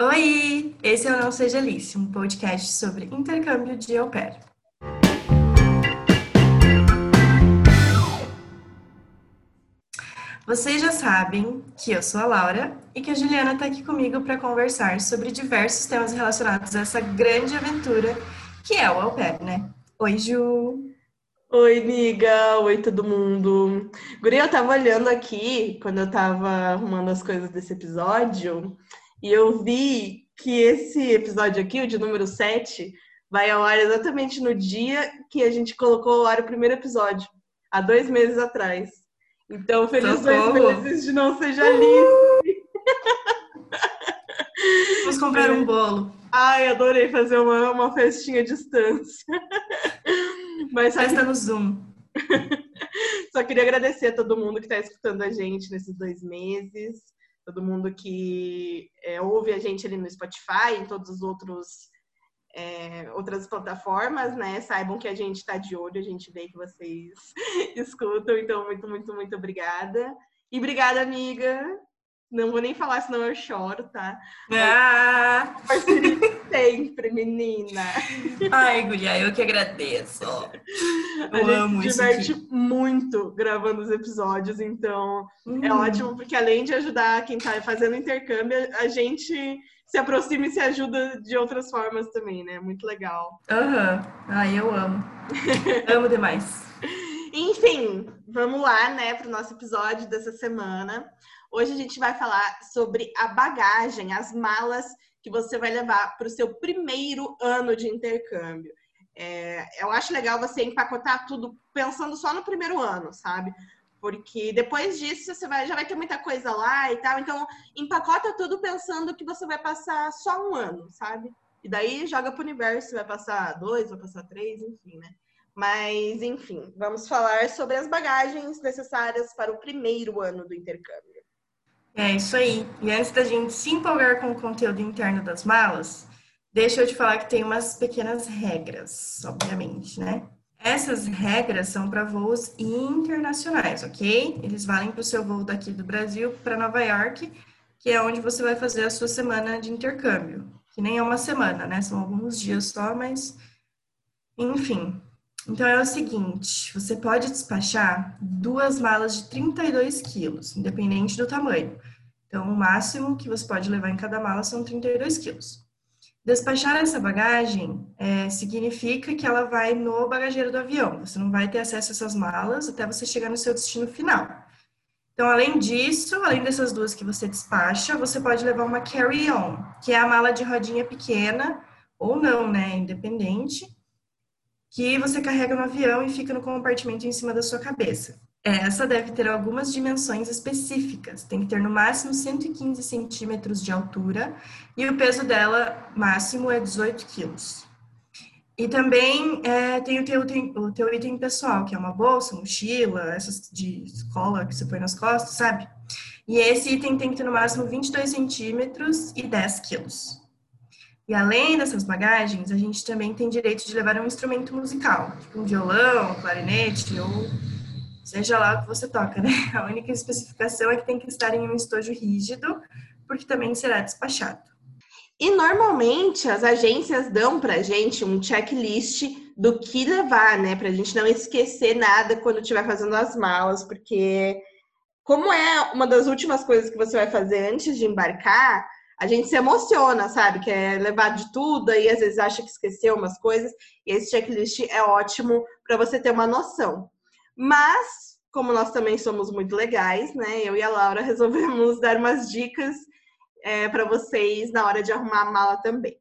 Oi, esse é o Não Seja Alice, um podcast sobre intercâmbio de au pair. Vocês já sabem que eu sou a Laura e que a Juliana está aqui comigo para conversar sobre diversos temas relacionados a essa grande aventura que é o au pair, né? Oi, Ju! Oi, amiga! Oi, todo mundo! Guria, eu tava olhando aqui, quando eu tava arrumando as coisas desse episódio, e eu vi que esse episódio aqui, o de número 7, vai ao ar exatamente no dia que a gente colocou ao ar o primeiro episódio, há dois meses atrás. Então, feliz Socorro. dois meses de não seja Alice! Vamos comprar um bolo. Ai, adorei fazer uma, uma festinha à distância. Mas Festa no Zoom. Só queria agradecer a todo mundo que está escutando a gente nesses dois meses, todo mundo que é, ouve a gente ali no Spotify, em todos os outros é, outras plataformas, né? Saibam que a gente está de olho, a gente vê que vocês escutam, então muito, muito, muito obrigada. E obrigada, amiga, não vou nem falar, senão eu choro, tá? Ah! Parceria sempre, menina. Ai, Guria, eu que agradeço. Eu a amo gente se diverte muito gravando os episódios, então hum. é ótimo, porque além de ajudar quem tá fazendo intercâmbio, a gente se aproxima e se ajuda de outras formas também, né? Muito legal. Aham. Uhum. Ai, eu amo. amo demais. Enfim, vamos lá, né, para o nosso episódio dessa semana. Hoje a gente vai falar sobre a bagagem, as malas que você vai levar para o seu primeiro ano de intercâmbio. É, eu acho legal você empacotar tudo pensando só no primeiro ano, sabe? Porque depois disso você vai, já vai ter muita coisa lá e tal. Então, empacota tudo pensando que você vai passar só um ano, sabe? E daí joga para o universo, vai passar dois, vai passar três, enfim, né? Mas, enfim, vamos falar sobre as bagagens necessárias para o primeiro ano do intercâmbio. É isso aí. E antes da gente se empolgar com o conteúdo interno das malas, deixa eu te falar que tem umas pequenas regras, obviamente, né? Essas regras são para voos internacionais, ok? Eles valem para o seu voo daqui do Brasil para Nova York, que é onde você vai fazer a sua semana de intercâmbio. Que nem é uma semana, né? São alguns dias só, mas. Enfim. Então é o seguinte: você pode despachar duas malas de 32 quilos, independente do tamanho. Então, o máximo que você pode levar em cada mala são 32 quilos. Despachar essa bagagem é, significa que ela vai no bagageiro do avião. Você não vai ter acesso a essas malas até você chegar no seu destino final. Então, além disso, além dessas duas que você despacha, você pode levar uma carry-on, que é a mala de rodinha pequena, ou não, né? Independente, que você carrega no avião e fica no compartimento em cima da sua cabeça. Essa deve ter algumas dimensões específicas, tem que ter no máximo 115 centímetros de altura e o peso dela máximo é 18 quilos. E também é, tem o teu, o teu item pessoal, que é uma bolsa, mochila, essas de escola que você põe nas costas, sabe? E esse item tem que ter no máximo 22 centímetros e 10 quilos. E além dessas bagagens, a gente também tem direito de levar um instrumento musical, tipo um violão, clarinete ou seja lá o que você toca, né? A única especificação é que tem que estar em um estojo rígido, porque também será despachado. E normalmente as agências dão para gente um checklist do que levar, né? Para a gente não esquecer nada quando estiver fazendo as malas, porque como é uma das últimas coisas que você vai fazer antes de embarcar, a gente se emociona, sabe? Que é levar de tudo e às vezes acha que esqueceu umas coisas. E esse checklist é ótimo para você ter uma noção. Mas, como nós também somos muito legais, né? Eu e a Laura resolvemos dar umas dicas é, para vocês na hora de arrumar a mala também.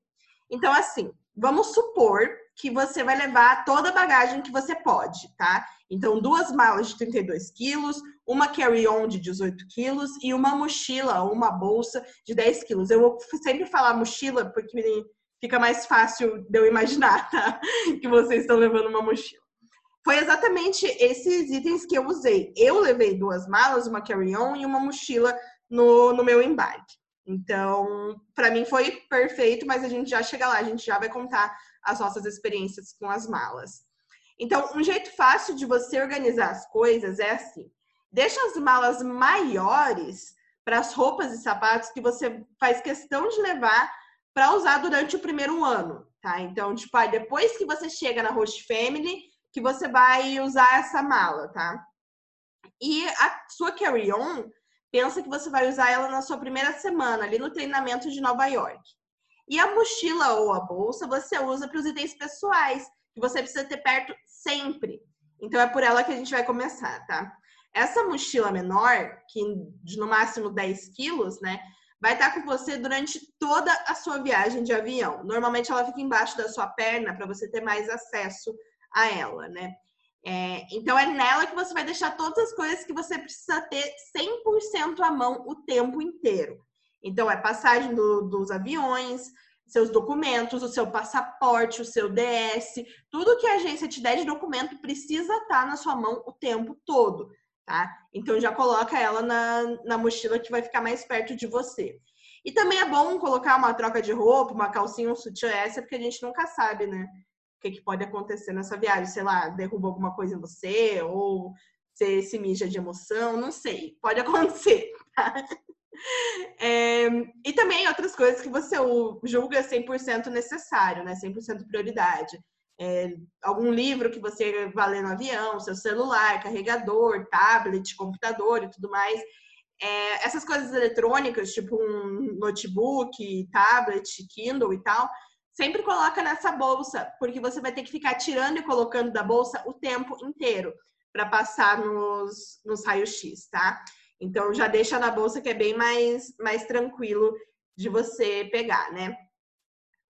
Então, assim, vamos supor que você vai levar toda a bagagem que você pode, tá? Então, duas malas de 32 quilos, uma carry-on de 18 quilos e uma mochila ou uma bolsa de 10 quilos. Eu vou sempre falar mochila porque fica mais fácil de eu imaginar, tá? Que vocês estão levando uma mochila foi exatamente esses itens que eu usei. Eu levei duas malas, uma carry-on e uma mochila no, no meu embarque. Então, para mim foi perfeito, mas a gente já chega lá, a gente já vai contar as nossas experiências com as malas. Então, um jeito fácil de você organizar as coisas é assim: deixa as malas maiores para as roupas e sapatos que você faz questão de levar para usar durante o primeiro ano, tá? Então, tipo, aí depois que você chega na Host Family, que você vai usar essa mala, tá? E a sua carry-on, pensa que você vai usar ela na sua primeira semana, ali no treinamento de Nova York. E a mochila ou a bolsa você usa para os itens pessoais, que você precisa ter perto sempre. Então é por ela que a gente vai começar, tá? Essa mochila menor, que de no máximo 10 quilos, né? Vai estar com você durante toda a sua viagem de avião. Normalmente ela fica embaixo da sua perna para você ter mais acesso a ela, né? É, então é nela que você vai deixar todas as coisas que você precisa ter 100% à mão o tempo inteiro. Então é passagem do, dos aviões, seus documentos, o seu passaporte, o seu DS, tudo que a agência te der de documento precisa estar na sua mão o tempo todo, tá? Então já coloca ela na, na mochila que vai ficar mais perto de você. E também é bom colocar uma troca de roupa, uma calcinha, um sutiã essa, porque a gente nunca sabe, né? O que, que pode acontecer nessa viagem. Sei lá, derruba alguma coisa em você, ou você se mija de emoção, não sei. Pode acontecer, tá? É, e também outras coisas que você julga 100% necessário, né? 100% prioridade. É, algum livro que você vai ler no avião, seu celular, carregador, tablet, computador e tudo mais. É, essas coisas eletrônicas, tipo um notebook, tablet, Kindle e tal, sempre coloca nessa bolsa, porque você vai ter que ficar tirando e colocando da bolsa o tempo inteiro para passar nos, nos raios-x, tá? Então já deixa na bolsa que é bem mais, mais tranquilo de você pegar, né?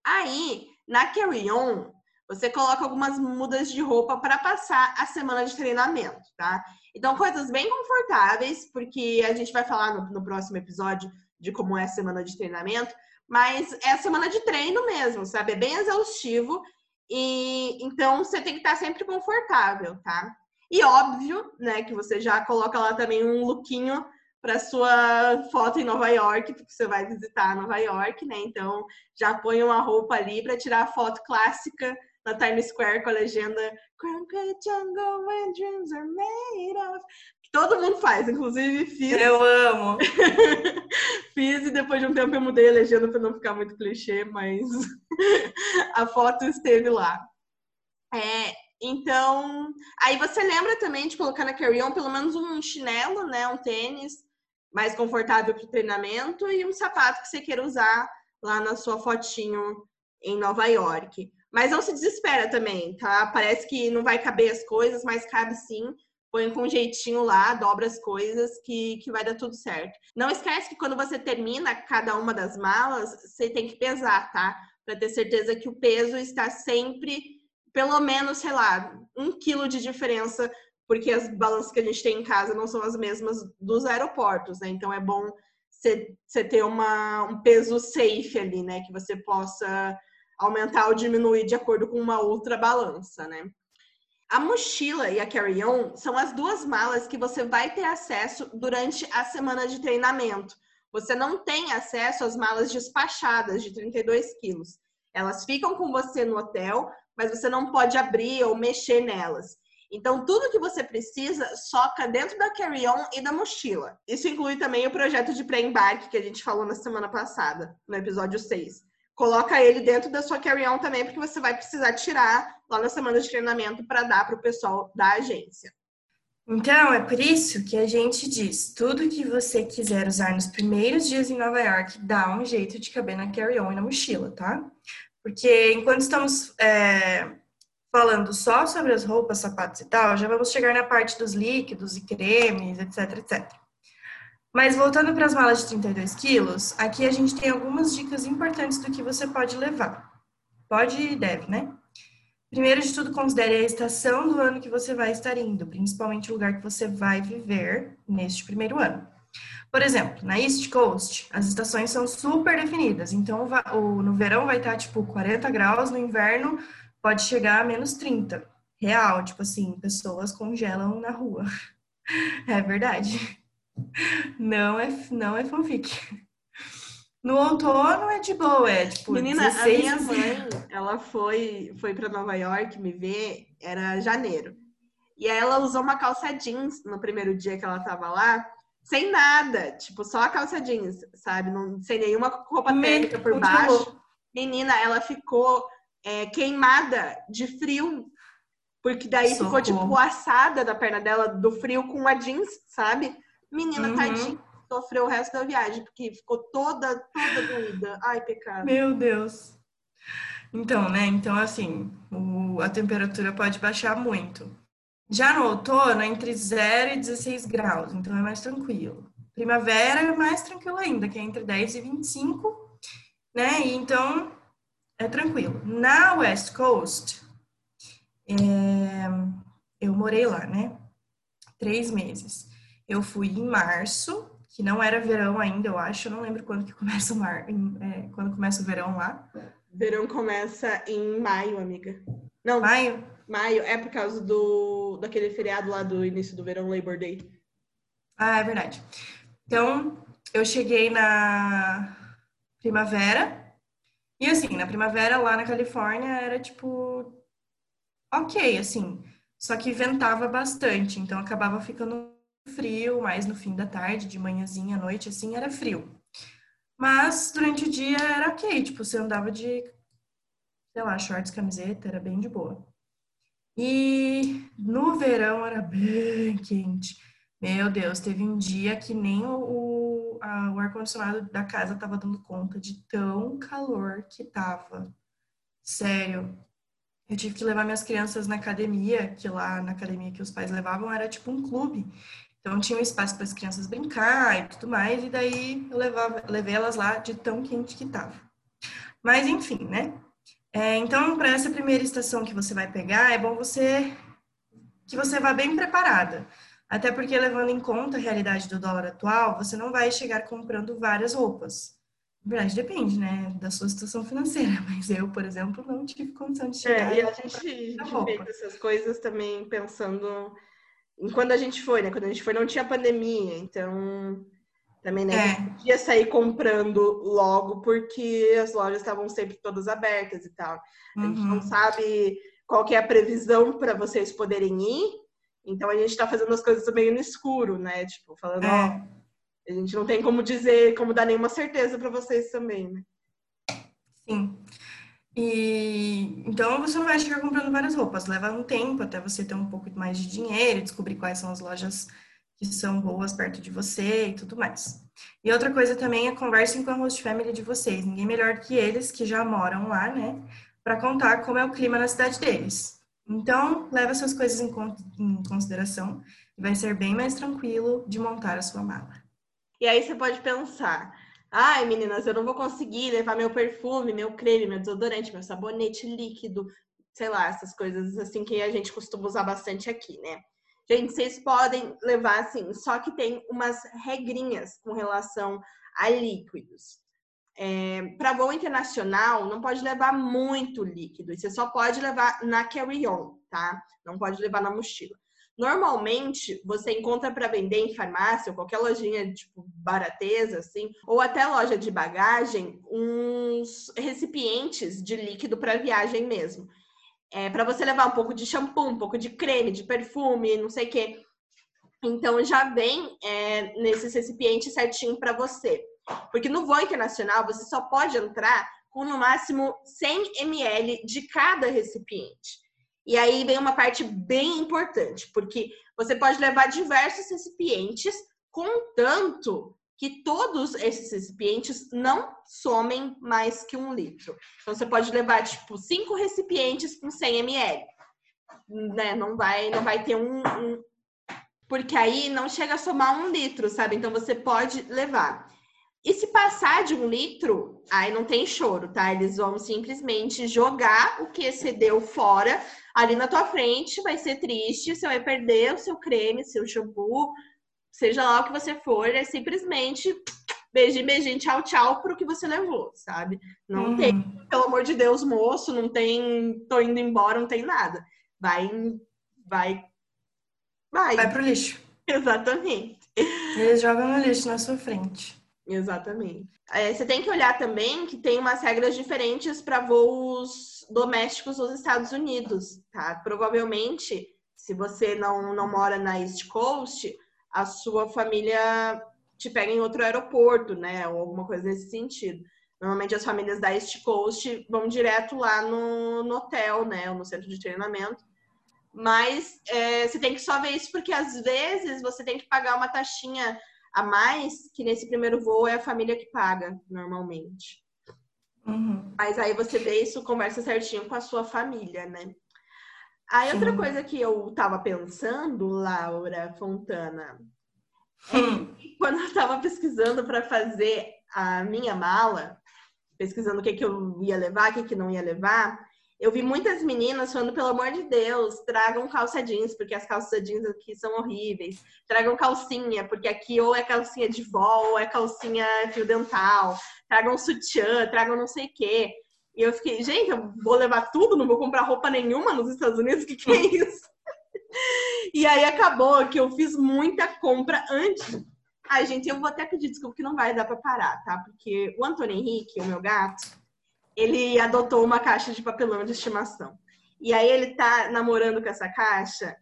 Aí, na carry-on, você coloca algumas mudas de roupa para passar a semana de treinamento, tá? Então, coisas bem confortáveis, porque a gente vai falar no, no próximo episódio de como é a semana de treinamento, mas é semana de treino mesmo, sabe? É bem exaustivo e então você tem que estar sempre confortável, tá? E óbvio, né, que você já coloca lá também um lookinho para sua foto em Nova York, porque você vai visitar Nova York, né? Então já põe uma roupa ali para tirar a foto clássica na Times Square com a legenda jungle where dreams are made of. Todo mundo faz, inclusive fiz. Eu amo. fiz e depois de um tempo eu mudei a legenda para não ficar muito clichê, mas a foto esteve lá. É, então, aí você lembra também de colocar na carry-on pelo menos um chinelo, né, um tênis mais confortável para o treinamento e um sapato que você queira usar lá na sua fotinho em Nova York. Mas não se desespera também, tá? Parece que não vai caber as coisas, mas cabe sim. Põe com um jeitinho lá, dobra as coisas que, que vai dar tudo certo. Não esquece que quando você termina cada uma das malas, você tem que pesar, tá? Para ter certeza que o peso está sempre pelo menos, sei lá, um quilo de diferença, porque as balanças que a gente tem em casa não são as mesmas dos aeroportos, né? Então é bom você ter uma, um peso safe ali, né? Que você possa aumentar ou diminuir de acordo com uma outra balança, né? A mochila e a carry-on são as duas malas que você vai ter acesso durante a semana de treinamento. Você não tem acesso às malas despachadas de 32 quilos. Elas ficam com você no hotel, mas você não pode abrir ou mexer nelas. Então, tudo que você precisa soca dentro da carry-on e da mochila. Isso inclui também o projeto de pré-embarque que a gente falou na semana passada, no episódio 6. Coloca ele dentro da sua carry-on também, porque você vai precisar tirar lá na semana de treinamento para dar para o pessoal da agência. Então, é por isso que a gente diz: tudo que você quiser usar nos primeiros dias em Nova York, dá um jeito de caber na carry-on e na mochila, tá? Porque enquanto estamos é, falando só sobre as roupas, sapatos e tal, já vamos chegar na parte dos líquidos e cremes, etc, etc. Mas voltando para as malas de 32 quilos, aqui a gente tem algumas dicas importantes do que você pode levar. Pode e deve, né? Primeiro de tudo, considere a estação do ano que você vai estar indo, principalmente o lugar que você vai viver neste primeiro ano. Por exemplo, na East Coast, as estações são super definidas. Então, no verão vai estar, tipo, 40 graus, no inverno pode chegar a menos 30. Real, tipo assim, pessoas congelam na rua. É verdade. Não é, não é fanfic. No outono é de boa, é tipo. Menina, 16... a minha mãe, ela foi, foi para Nova York me ver, era janeiro. E aí ela usou uma calça jeans no primeiro dia que ela tava lá sem nada, tipo, só a calça jeans, sabe? Não, sem nenhuma roupa térmica por baixo. Menina, ela ficou é, queimada de frio, porque daí Socorro. ficou, tipo, assada da perna dela do frio com a jeans, sabe? Menina, uhum. tadinha, sofreu o resto da viagem, porque ficou toda, toda doída. Ai, pecado. Meu Deus. Então, né? Então, assim, o, a temperatura pode baixar muito. Já no outono, entre 0 e 16 graus, então é mais tranquilo. Primavera é mais tranquilo ainda, que é entre 10 e 25, né? E então é tranquilo. Na West Coast, é, eu morei lá, né? Três meses. Eu fui em março, que não era verão ainda, eu acho. Eu não lembro quando que começa o mar, é, quando começa o verão lá. Verão começa em maio, amiga. Não. Maio? Maio é por causa do daquele feriado lá do início do verão, Labor Day. Ah, é verdade. Então, eu cheguei na primavera. E assim, na primavera lá na Califórnia era tipo ok, assim. Só que ventava bastante, então acabava ficando frio, mais no fim da tarde, de manhãzinha à noite, assim, era frio. Mas durante o dia era ok, tipo, você andava de, sei lá, shorts, camiseta, era bem de boa. E no verão era bem quente. Meu Deus, teve um dia que nem o, o ar-condicionado da casa tava dando conta de tão calor que tava. Sério. Eu tive que levar minhas crianças na academia, que lá na academia que os pais levavam era tipo um clube. Então tinha um espaço para as crianças brincar e tudo mais, e daí eu levava, levei elas lá de tão quente que tava. Mas enfim, né? É, então, para essa primeira estação que você vai pegar, é bom você que você vá bem preparada. Até porque, levando em conta a realidade do dólar atual, você não vai chegar comprando várias roupas. Na verdade, depende, né, da sua situação financeira. Mas eu, por exemplo, não tive condição de chegar. É, e a gente, fez essas coisas também pensando quando a gente foi, né? Quando a gente foi não tinha pandemia, então também né, é. não podia sair comprando logo porque as lojas estavam sempre todas abertas e tal. Uhum. A gente não uhum. sabe qual que é a previsão para vocês poderem ir, então a gente está fazendo as coisas meio no escuro, né? Tipo, falando, é. ó, a gente não tem como dizer, como dar nenhuma certeza para vocês também, né? Sim. E então você não vai chegar comprando várias roupas, leva um tempo até você ter um pouco mais de dinheiro, descobrir quais são as lojas que são boas perto de você e tudo mais. E outra coisa também é conversem com a host family de vocês. Ninguém melhor que eles que já moram lá, né, para contar como é o clima na cidade deles. Então, leva suas coisas em, em consideração e vai ser bem mais tranquilo de montar a sua mala. E aí você pode pensar, Ai, meninas, eu não vou conseguir levar meu perfume, meu creme, meu desodorante, meu sabonete líquido, sei lá, essas coisas assim que a gente costuma usar bastante aqui, né? Gente, vocês podem levar assim, só que tem umas regrinhas com relação a líquidos. É, para voo internacional, não pode levar muito líquido. Você só pode levar na carry-on, tá? Não pode levar na mochila. Normalmente, você encontra para vender em farmácia ou qualquer lojinha, tipo, barateza, assim, ou até loja de bagagem, uns recipientes de líquido para viagem mesmo. É, para você levar um pouco de shampoo, um pouco de creme, de perfume, não sei o quê. Então, já vem é, nesses recipientes certinho para você. Porque no voo internacional, você só pode entrar com no máximo 100 ml de cada recipiente. E aí vem uma parte bem importante, porque você pode levar diversos recipientes, contanto que todos esses recipientes não somem mais que um litro. Então você pode levar tipo cinco recipientes com 100 ml, né? Não vai, não vai ter um, um, porque aí não chega a somar um litro, sabe? Então você pode levar. E se passar de um litro, aí não tem choro, tá? Eles vão simplesmente jogar o que excedeu fora ali na tua frente, vai ser triste, você vai perder o seu creme, seu shampoo, seja lá o que você for, é simplesmente beijinho, beijinho, tchau, tchau pro que você levou, sabe? Não uhum. tem, pelo amor de Deus, moço, não tem, tô indo embora, não tem nada. Vai, vai, vai. Vai pro lixo. Exatamente. Eles jogam no lixo na sua frente. Exatamente. É, você tem que olhar também que tem umas regras diferentes para voos domésticos nos Estados Unidos, tá? Provavelmente, se você não, não mora na East Coast, a sua família te pega em outro aeroporto, né? Ou alguma coisa nesse sentido. Normalmente as famílias da East Coast vão direto lá no, no hotel, né? Ou no centro de treinamento. Mas é, você tem que só ver isso porque às vezes você tem que pagar uma taxinha a mais, que nesse primeiro voo é a família que paga, normalmente. Uhum. Mas aí você vê isso, conversa certinho com a sua família, né? Aí outra coisa que eu tava pensando, Laura Fontana, é hum. quando eu tava pesquisando para fazer a minha mala, pesquisando o que, que eu ia levar, o que, que não ia levar, eu vi muitas meninas falando, pelo amor de Deus, tragam calça jeans, porque as calças jeans aqui são horríveis. Tragam calcinha, porque aqui ou é calcinha de vó, ou é calcinha fio dental. Tragam sutiã, tragam não sei o quê. E eu fiquei, gente, eu vou levar tudo, não vou comprar roupa nenhuma nos Estados Unidos, o que, que é isso? e aí acabou que eu fiz muita compra antes. Ai, gente, eu vou até pedir desculpa que não vai dar para parar, tá? Porque o Antônio Henrique, o meu gato, ele adotou uma caixa de papelão de estimação. E aí ele tá namorando com essa caixa,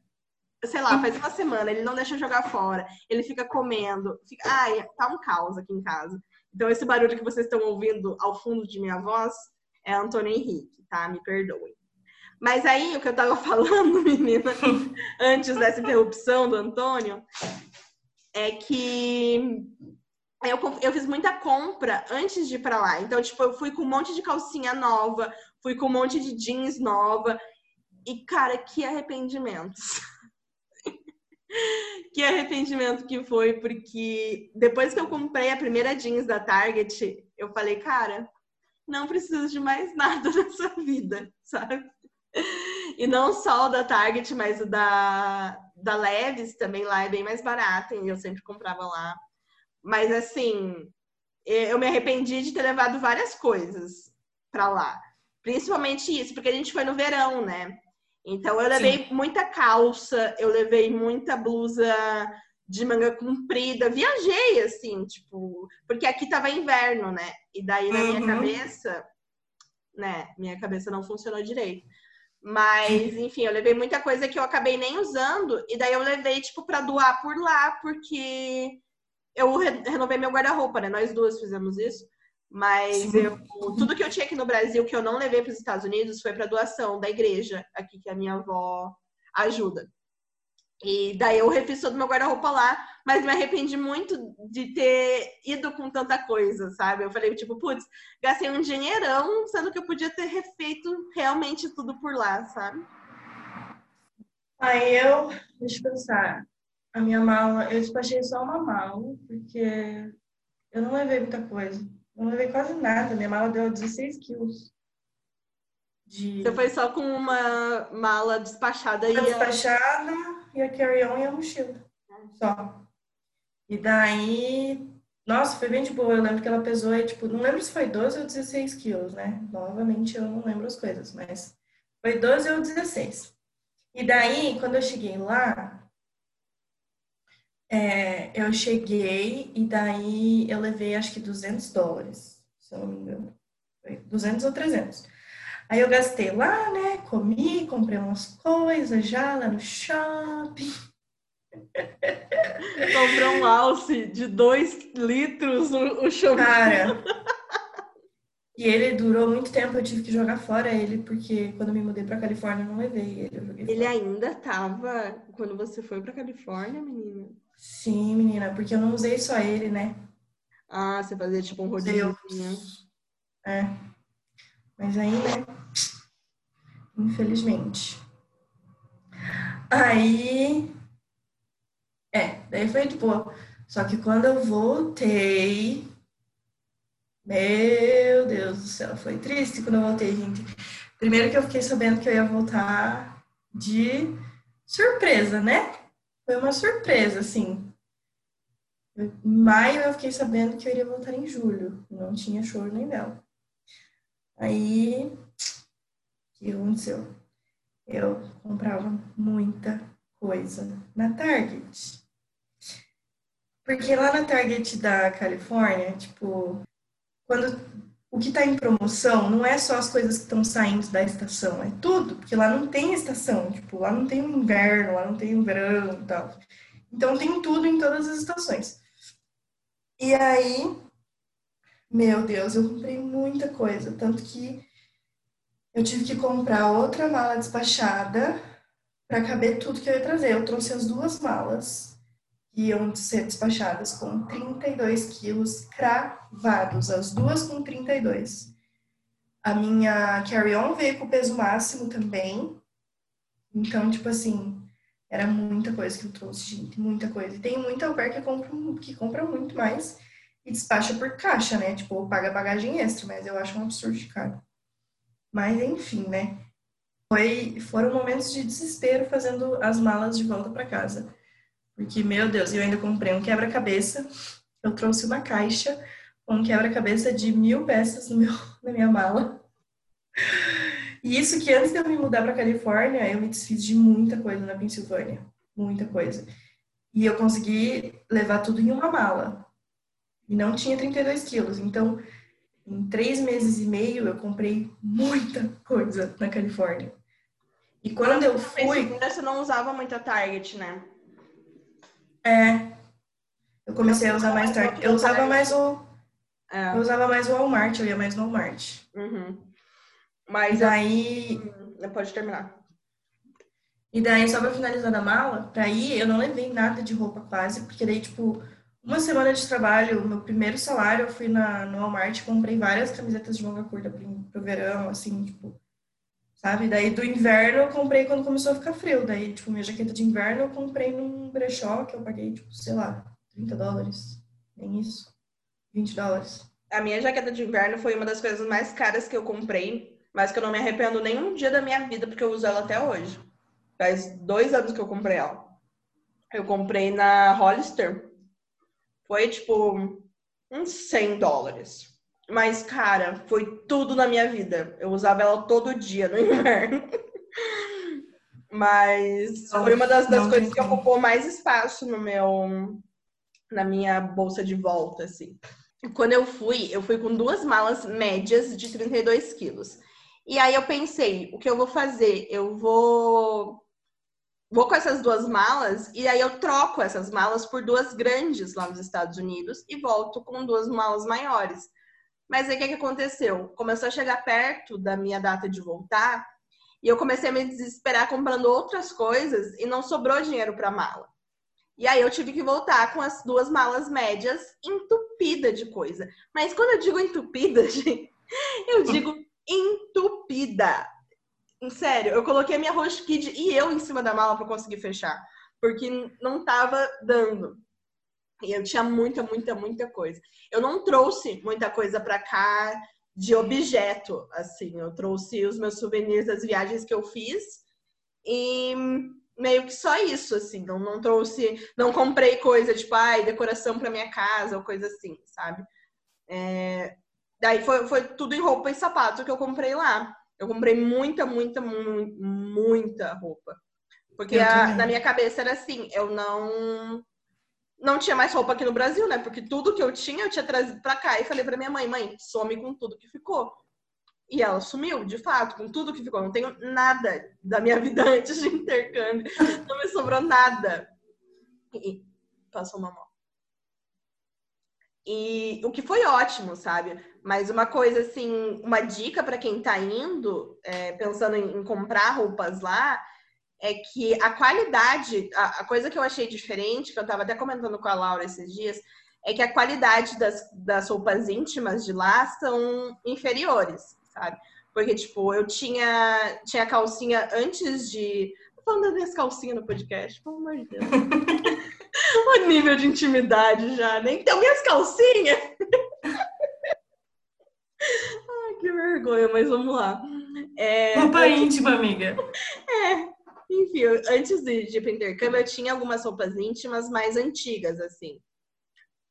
sei lá, faz uma semana, ele não deixa jogar fora, ele fica comendo, fica... ai, tá um caos aqui em casa. Então esse barulho que vocês estão ouvindo ao fundo de minha voz é Antônio Henrique, tá? Me perdoem. Mas aí o que eu tava falando, menina, antes dessa interrupção do Antônio, é que eu, eu fiz muita compra antes de ir pra lá. Então, tipo, eu fui com um monte de calcinha nova, fui com um monte de jeans nova. E, cara, que arrependimentos. que arrependimento que foi, porque depois que eu comprei a primeira jeans da Target, eu falei, cara, não preciso de mais nada nessa vida, sabe? E não só o da Target, mas o da, da Leves também lá é bem mais barato, e eu sempre comprava lá. Mas assim, eu me arrependi de ter levado várias coisas para lá. Principalmente isso, porque a gente foi no verão, né? Então eu levei Sim. muita calça, eu levei muita blusa de manga comprida, viajei assim, tipo, porque aqui tava inverno, né? E daí na uhum. minha cabeça, né, minha cabeça não funcionou direito. Mas, enfim, eu levei muita coisa que eu acabei nem usando, e daí eu levei, tipo, pra doar por lá, porque eu renovei meu guarda-roupa, né? Nós duas fizemos isso. Mas eu, tudo que eu tinha aqui no Brasil que eu não levei para os Estados Unidos foi para doação da igreja, aqui que a minha avó ajuda. E daí eu refiz todo meu guarda-roupa lá, mas me arrependi muito de ter ido com tanta coisa, sabe? Eu falei, tipo, putz, gastei um dinheirão, sendo que eu podia ter refeito realmente tudo por lá, sabe? Aí eu, deixa eu pensar, a minha mala, eu despachei só uma mala, porque eu não levei muita coisa. Não levei quase nada, minha mala deu 16 quilos. De... Você foi só com uma mala despachada e. A despachada e a carry-on e a mochila. Só. E daí. Nossa, foi bem de boa. Eu lembro que ela pesou aí, tipo, não lembro se foi 12 ou 16 quilos, né? Novamente eu não lembro as coisas, mas foi 12 ou 16. E daí, quando eu cheguei lá, é, eu cheguei e daí eu levei acho que 200 dólares, se eu não me engano. Foi 200 ou 300. Aí eu gastei lá, né? Comi, comprei umas coisas já lá no shopping. Comprou um alce de 2 litros o, o shopping. Cara, e ele durou muito tempo, eu tive que jogar fora ele, porque quando me mudei pra Califórnia eu não levei ele. ele ainda tava quando você foi pra Califórnia, menina? Sim, menina, porque eu não usei só ele, né? Ah, você fazia tipo um rodízio. É. Mas aí, né? Infelizmente. Aí. É, daí foi de boa. Só que quando eu voltei. Meu Deus do céu, foi triste quando eu voltei, gente. Primeiro que eu fiquei sabendo que eu ia voltar de surpresa, né? Foi uma surpresa, assim. Em maio eu fiquei sabendo que eu iria voltar em julho. Não tinha choro nem dela. Aí, o que aconteceu? Eu comprava muita coisa na Target. Porque lá na Target da Califórnia, tipo, quando o que está em promoção não é só as coisas que estão saindo da estação, é tudo, porque lá não tem estação, tipo, lá não tem inverno, lá não tem verão e tal. Então tem tudo em todas as estações. E aí, meu Deus, eu comprei muita coisa, tanto que eu tive que comprar outra mala despachada para caber tudo que eu ia trazer. Eu trouxe as duas malas iam ser despachadas com 32 quilos cravados, as duas com 32. A minha carry-on veio com o peso máximo também. Então, tipo assim, era muita coisa que eu trouxe, gente, muita coisa. E tem muita lugar que compra, que compra muito mais e despacha por caixa, né? Tipo, paga bagagem extra, mas eu acho um absurdo de caro. Mas, enfim, né? Foi, foram momentos de desespero fazendo as malas de volta para casa. Porque, meu Deus, eu ainda comprei um quebra-cabeça. Eu trouxe uma caixa com um quebra-cabeça de mil peças no meu, na minha mala. E isso que antes de eu me mudar para Califórnia, eu me desfiz de muita coisa na Pensilvânia. Muita coisa. E eu consegui levar tudo em uma mala. E não tinha 32 quilos. Então, em três meses e meio, eu comprei muita coisa na Califórnia. E quando eu fui. Você não usava muito a Target, né? É. Eu comecei a usar mais Target. Eu usava mais o. É. Eu usava mais o Walmart, eu ia mais no Walmart. Uhum. Mas aí. Não pode terminar. E daí, só pra finalizar da mala, pra ir, eu não levei nada de roupa quase, porque daí, tipo, uma semana de trabalho, meu primeiro salário, eu fui na, no Walmart, comprei várias camisetas de manga curta pro, pro verão, assim, tipo, sabe? Daí do inverno eu comprei quando começou a ficar frio. Daí, tipo, minha jaqueta de inverno eu comprei num brechó que eu paguei, tipo, sei lá, 30 dólares. Nem isso. 20 dólares. A minha jaqueta de inverno foi uma das coisas mais caras que eu comprei mas que eu não me arrependo nenhum dia da minha vida, porque eu uso ela até hoje. Faz dois anos que eu comprei ela. Eu comprei na Hollister. Foi tipo uns 100 dólares. Mas, cara, foi tudo na minha vida. Eu usava ela todo dia no inverno. Mas foi uma das, das coisas que ocupou mais espaço no meu na minha bolsa de volta, assim. Quando eu fui, eu fui com duas malas médias de 32 quilos. E aí eu pensei, o que eu vou fazer? Eu vou vou com essas duas malas e aí eu troco essas malas por duas grandes lá nos Estados Unidos e volto com duas malas maiores. Mas aí o que, que aconteceu? Começou a chegar perto da minha data de voltar e eu comecei a me desesperar comprando outras coisas e não sobrou dinheiro para mala. E aí eu tive que voltar com as duas malas médias entupida de coisa. Mas quando eu digo entupida, gente, eu digo entupida. Sério, eu coloquei a minha Roche Kid e eu em cima da mala para conseguir fechar, porque não tava dando. E eu tinha muita, muita, muita coisa. Eu não trouxe muita coisa para cá de objeto, assim. Eu trouxe os meus souvenirs das viagens que eu fiz e meio que só isso, assim. Não, não trouxe, não comprei coisa tipo, ai, decoração para minha casa ou coisa assim, sabe? É, Daí foi, foi tudo em roupa e sapato que eu comprei lá. Eu comprei muita, muita, mu muita roupa. Porque a, na minha cabeça era assim, eu não não tinha mais roupa aqui no Brasil, né? Porque tudo que eu tinha eu tinha trazido para cá e falei para minha mãe, mãe, some com tudo que ficou. E ela sumiu, de fato, com tudo que ficou. Não tenho nada da minha vida antes de intercâmbio. Não me sobrou nada. E passou uma mão. E o que foi ótimo, sabe? Mas uma coisa assim, uma dica para quem está indo, é, pensando em, comprar roupas lá, é que a qualidade, a, a, coisa que eu achei diferente, que eu estava até comentando com a Laura esses dias, é que a qualidade das, das roupas íntimas de lá são inferiores, sabe? Porque, tipo, eu tinha, tinha calcinha antes de. Tô falando das minhas calcinhas no podcast, pelo amor de Deus. o nível de intimidade já, nem tem minhas calcinhas. Ai, que vergonha, mas vamos lá. É, Roupa íntima, amiga. É, enfim, antes de, de ir para intercâmbio, eu tinha algumas roupas íntimas mais antigas, assim.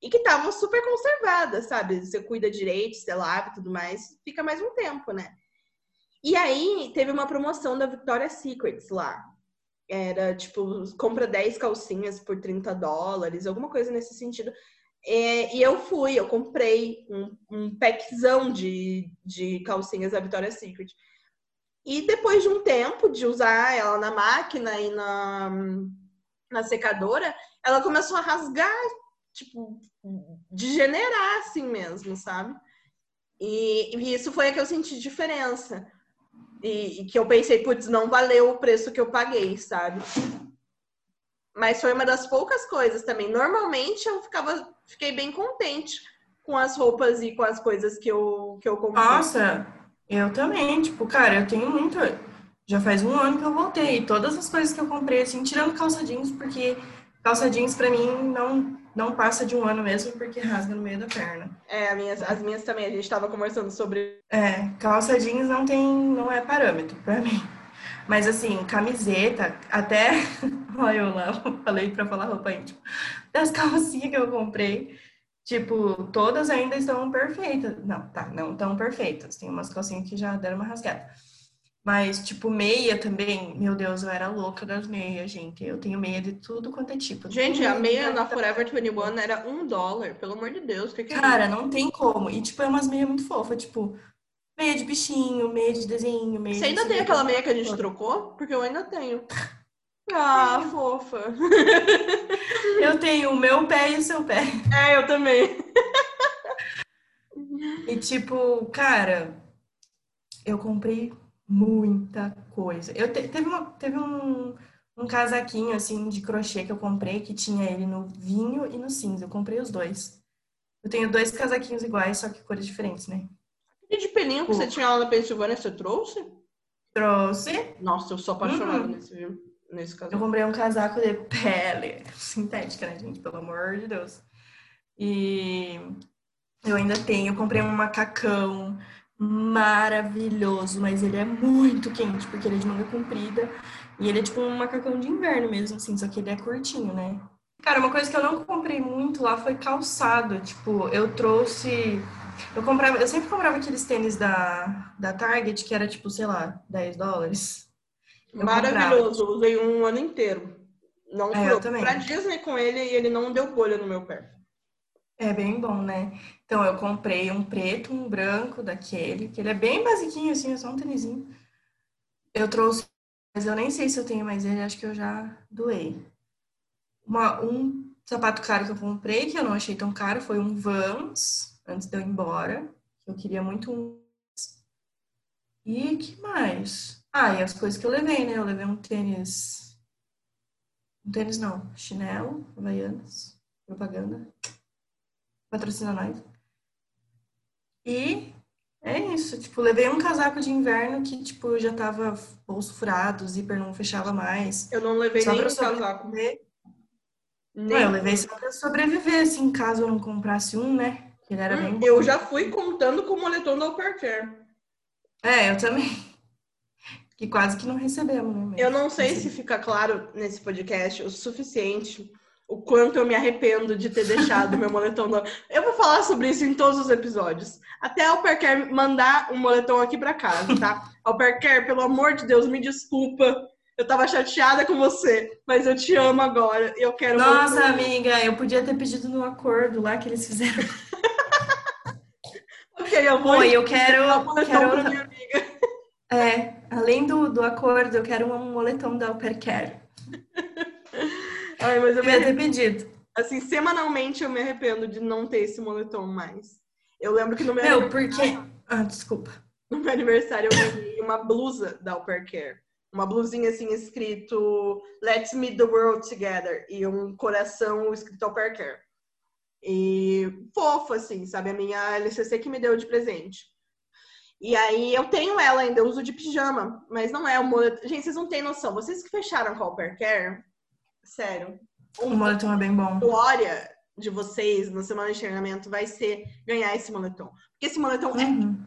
E que estavam super conservadas, sabe? Você cuida direito, você lava e tudo mais, fica mais um tempo, né? E aí, teve uma promoção da Victoria's Secrets lá. Era, tipo, compra 10 calcinhas por 30 dólares, alguma coisa nesse sentido. É, e eu fui, eu comprei um, um packzão de, de calcinhas da Victoria's Secret. E depois de um tempo de usar ela na máquina e na, na secadora, ela começou a rasgar, tipo, degenerar assim mesmo, sabe? E, e isso foi a que eu senti diferença. E, e que eu pensei, putz, não valeu o preço que eu paguei, sabe? Mas foi uma das poucas coisas também. Normalmente eu ficava, fiquei bem contente com as roupas e com as coisas que eu, que eu comprei. Nossa, eu também. Tipo, cara, eu tenho muita. Já faz um ano que eu voltei. E todas as coisas que eu comprei, assim, tirando calça jeans, porque calça jeans pra mim não, não passa de um ano mesmo, porque rasga no meio da perna. É, as minhas também. A gente tava conversando sobre. É, calça jeans não tem. não é parâmetro pra mim. Mas assim, camiseta, até. Olha, eu lá falei pra falar roupa íntima. Das calcinhas que eu comprei. Tipo, todas ainda estão perfeitas. Não, tá, não tão perfeitas. Tem umas calcinhas que já deram uma rasgada. Mas, tipo, meia também, meu Deus, eu era louca das meias, gente. Eu tenho meia de tudo quanto é tipo. Gente, a meia na Forever 21 era um dólar, pelo amor de Deus. Que que é Cara, não tem como. E, tipo, é umas meias muito fofas, tipo, meia de bichinho, meia de desenho, meia Você ainda tem aquela meia que a gente trocou? Porque eu ainda tenho. Ah, fofa. Eu tenho o meu pé e o seu pé. É, eu também. E tipo, cara, eu comprei muita coisa. Eu te, teve uma, teve um, um casaquinho assim de crochê que eu comprei que tinha ele no vinho e no cinza. Eu comprei os dois. Eu tenho dois casaquinhos iguais, só que cores diferentes, né? E de pelinho que você tinha lá na Pensilvânia, você trouxe? Trouxe. Nossa, eu sou apaixonada uhum. nesse viu? Nesse. Eu comprei um casaco de pele, sintética, né, gente? Pelo amor de Deus. E eu ainda tenho, eu comprei um macacão maravilhoso, mas ele é muito quente, porque ele é de manga comprida. E ele é tipo um macacão de inverno mesmo, assim, só que ele é curtinho, né? Cara, uma coisa que eu não comprei muito lá foi calçado. Tipo, eu trouxe. Eu comprava, eu sempre comprava aqueles tênis da, da Target, que era tipo, sei lá, 10 dólares. Maravilhoso, usei um ano inteiro. Não é, eu também. pra Disney com ele e ele não deu bolha no meu pé. É bem bom, né? Então eu comprei um preto, um branco daquele, que ele é bem basiquinho, assim, é só um tênisinho. Eu trouxe, mas eu nem sei se eu tenho mais ele, acho que eu já doei. Uma, um sapato caro que eu comprei, que eu não achei tão caro, foi um Vans, antes de eu ir embora. Eu queria muito um. E que mais? Ah, e as coisas que eu levei, né? Eu levei um tênis. Um tênis não, chinelo, Havaianas, propaganda. Patrocina nós. E é isso, tipo, levei um casaco de inverno que, tipo, já tava bolso furado, zíper não fechava mais. Eu não levei nem um casaco. Nem... Não, eu levei só pra sobreviver, assim, caso eu não comprasse um, né? Que ele era hum, bem Eu já fui contando com o moletom da Upper É, eu também que quase que não recebemos, né? Mas, eu não sei se fica claro nesse podcast o suficiente o quanto eu me arrependo de ter deixado meu moletom. No... Eu vou falar sobre isso em todos os episódios. Até a Alpercare mandar um moletom aqui para casa, tá? Alpercare, pelo amor de Deus, me desculpa. Eu tava chateada com você, mas eu te amo agora. Eu quero. Nossa, amiga, eu podia ter pedido no acordo lá que eles fizeram. ok, eu vou. Oi, eu quero. quero... Pra minha amiga. É, além do, do acordo, eu quero um moletom da Uppercare. Ai, mas eu, eu ia ter pedido. Assim, semanalmente eu me arrependo de não ter esse moletom mais. Eu lembro que no meu. Não, porque. Ah, desculpa. No meu aniversário eu ganhei uma blusa da Uppercare. Uma blusinha assim escrito Let's Meet the World Together. E um coração escrito Uppercare. E fofo, assim, sabe? A minha LCC que me deu de presente. E aí eu tenho ela ainda, eu uso de pijama, mas não é o moletom. Gente, vocês não têm noção. Vocês que fecharam com a Care, sério. O moletom é bem bom. Glória de vocês na semana de treinamento vai ser ganhar esse moletom. Porque esse moletom é uhum.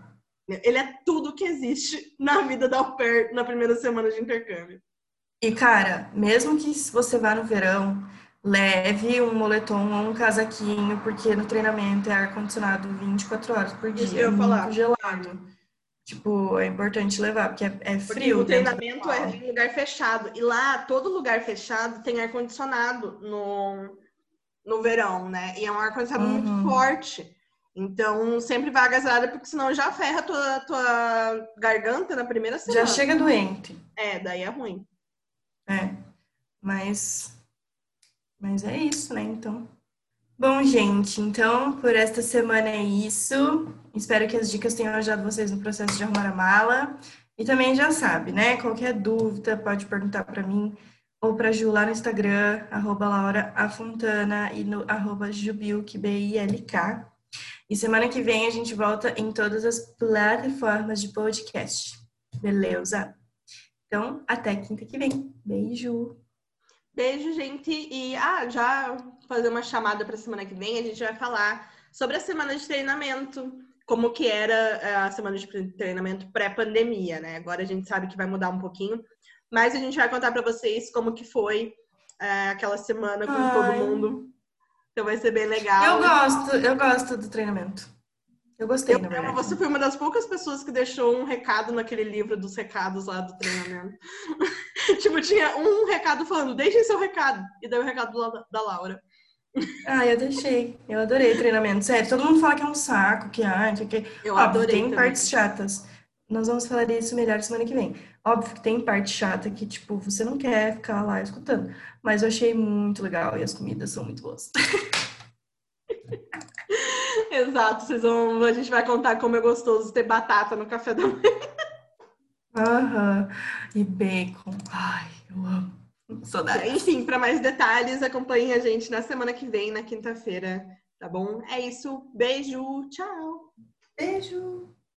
é. Ele é tudo que existe na vida da Upper na primeira semana de intercâmbio. E, cara, mesmo que você vá no verão, leve um moletom ou um casaquinho, porque no treinamento é ar-condicionado 24 horas por dia. Isso eu ia é falar. gelado. Tipo, é importante levar, porque é, é frio. Porque o treinamento é em lugar fechado. E lá, todo lugar fechado tem ar-condicionado no, no verão, né? E é um ar-condicionado uhum. muito forte. Então, sempre vai agasalhada, porque senão já ferra a tua, tua garganta na primeira semana. Já chega doente. É, daí é ruim. É. Mas Mas é isso, né? Então. Bom, gente, então por esta semana é isso. Espero que as dicas tenham ajudado vocês no processo de arrumar a mala. E também já sabe, né? Qualquer dúvida pode perguntar para mim ou para Ju lá no Instagram, arroba Laura Afontana e no arroba. E semana que vem a gente volta em todas as plataformas de podcast. Beleza? Então, até quinta que vem. Beijo! Beijo, gente. E ah, já fazer uma chamada para semana que vem, a gente vai falar sobre a semana de treinamento, como que era eh, a semana de treinamento pré-pandemia, né? Agora a gente sabe que vai mudar um pouquinho, mas a gente vai contar para vocês como que foi é, aquela semana com Ai. todo mundo. Então vai ser bem legal. Eu gosto, eu gosto do treinamento. Eu gostei, eu, verdade. Você foi uma das poucas pessoas que deixou um recado naquele livro dos recados lá do treinamento. tipo, tinha um recado falando, deixem seu recado. E daí o recado da Laura. Ah, eu deixei. Eu adorei treinamento. Sério, todo mundo fala que é um saco, que ah, que... Eu Óbvio, adorei tem também. partes chatas. Nós vamos falar disso melhor semana que vem. Óbvio que tem parte chata que, tipo, você não quer ficar lá escutando. Mas eu achei muito legal e as comidas são muito boas. Exato, vocês vão, a gente vai contar como é gostoso ter batata no café da manhã. Aham, e bacon. Ai, eu amo. Saudade. Enfim, para mais detalhes, acompanhe a gente na semana que vem, na quinta-feira, tá bom? É isso. Beijo, tchau. Beijo.